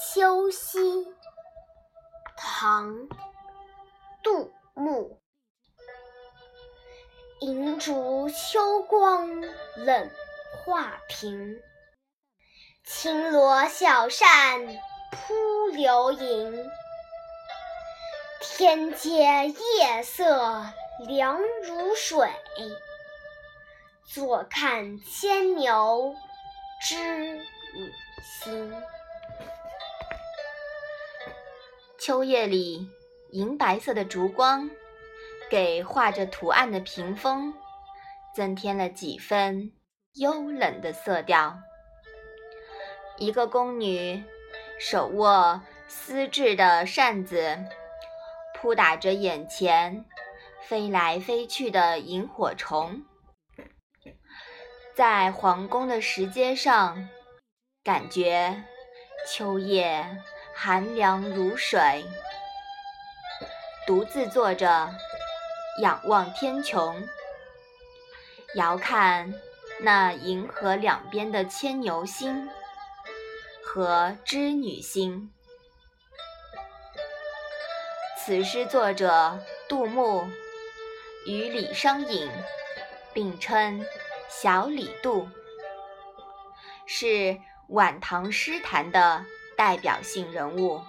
秋夕》唐·杜牧。银烛秋光冷画屏，轻罗小扇扑流萤。天阶夜色凉如水，坐看牵牛织女星。秋夜里，银白色的烛光。给画着图案的屏风增添了几分幽冷的色调。一个宫女手握丝质的扇子，扑打着眼前飞来飞去的萤火虫，在皇宫的石阶上，感觉秋夜寒凉如水，独自坐着。仰望天穹，遥看那银河两边的牵牛星和织女星。此诗作者杜牧与李商隐并称“小李杜”，是晚唐诗坛的代表性人物。